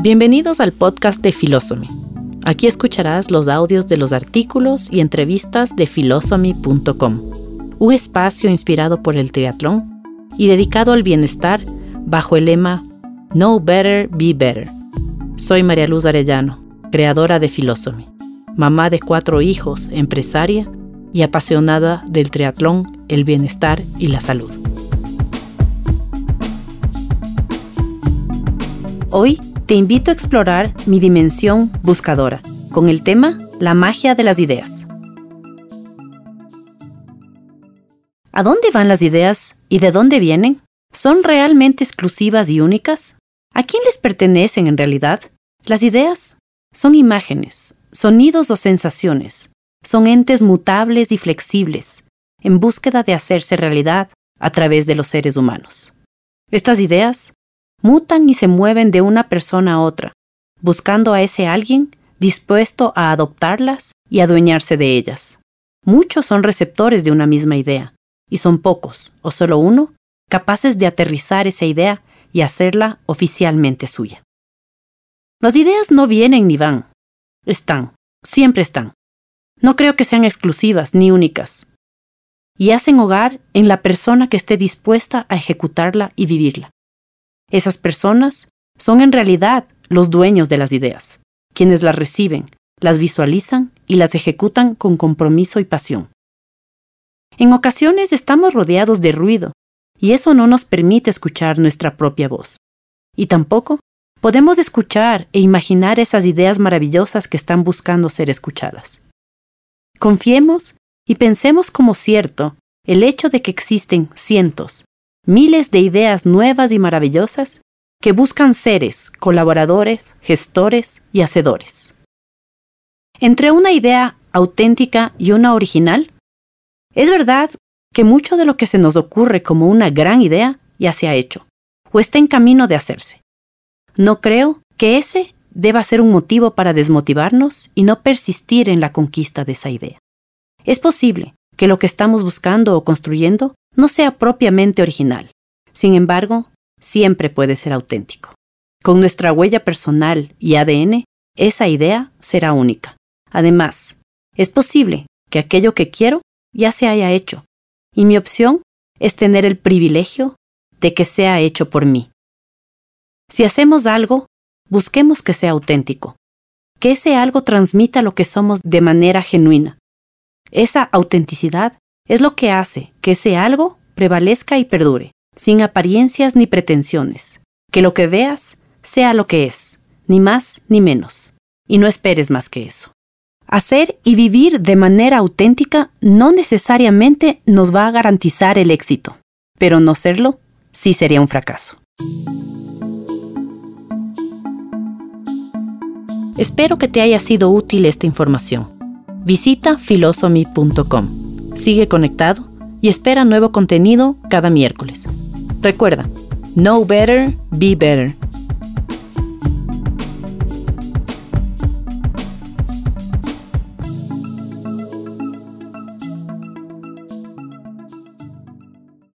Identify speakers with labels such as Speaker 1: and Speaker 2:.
Speaker 1: Bienvenidos al podcast de Philosophy. Aquí escucharás los audios de los artículos y entrevistas de philosophy.com, un espacio inspirado por el triatlón y dedicado al bienestar bajo el lema Know Better, Be Better. Soy María Luz Arellano, creadora de Philosophy, mamá de cuatro hijos, empresaria y apasionada del triatlón, el bienestar y la salud. Hoy te invito a explorar mi dimensión buscadora con el tema La magia de las ideas. ¿A dónde van las ideas y de dónde vienen? ¿Son realmente exclusivas y únicas? ¿A quién les pertenecen en realidad? Las ideas son imágenes, sonidos o sensaciones. Son entes mutables y flexibles, en búsqueda de hacerse realidad a través de los seres humanos. Estas ideas mutan y se mueven de una persona a otra, buscando a ese alguien dispuesto a adoptarlas y adueñarse de ellas. Muchos son receptores de una misma idea, y son pocos, o solo uno, capaces de aterrizar esa idea y hacerla oficialmente suya. Las ideas no vienen ni van, están, siempre están. No creo que sean exclusivas ni únicas. Y hacen hogar en la persona que esté dispuesta a ejecutarla y vivirla. Esas personas son en realidad los dueños de las ideas, quienes las reciben, las visualizan y las ejecutan con compromiso y pasión. En ocasiones estamos rodeados de ruido, y eso no nos permite escuchar nuestra propia voz. Y tampoco podemos escuchar e imaginar esas ideas maravillosas que están buscando ser escuchadas. Confiemos y pensemos como cierto el hecho de que existen cientos, miles de ideas nuevas y maravillosas que buscan seres, colaboradores, gestores y hacedores. Entre una idea auténtica y una original, es verdad que mucho de lo que se nos ocurre como una gran idea ya se ha hecho, o está en camino de hacerse. No creo que ese deba ser un motivo para desmotivarnos y no persistir en la conquista de esa idea. Es posible que lo que estamos buscando o construyendo no sea propiamente original. Sin embargo, siempre puede ser auténtico. Con nuestra huella personal y ADN, esa idea será única. Además, es posible que aquello que quiero ya se haya hecho, y mi opción es tener el privilegio de que sea hecho por mí. Si hacemos algo, busquemos que sea auténtico, que ese algo transmita lo que somos de manera genuina. Esa autenticidad es lo que hace que ese algo prevalezca y perdure, sin apariencias ni pretensiones. Que lo que veas sea lo que es, ni más ni menos. Y no esperes más que eso. Hacer y vivir de manera auténtica no necesariamente nos va a garantizar el éxito, pero no serlo sí sería un fracaso. Espero que te haya sido útil esta información. Visita philosophy.com. Sigue conectado y espera nuevo contenido cada miércoles. Recuerda, know better, be better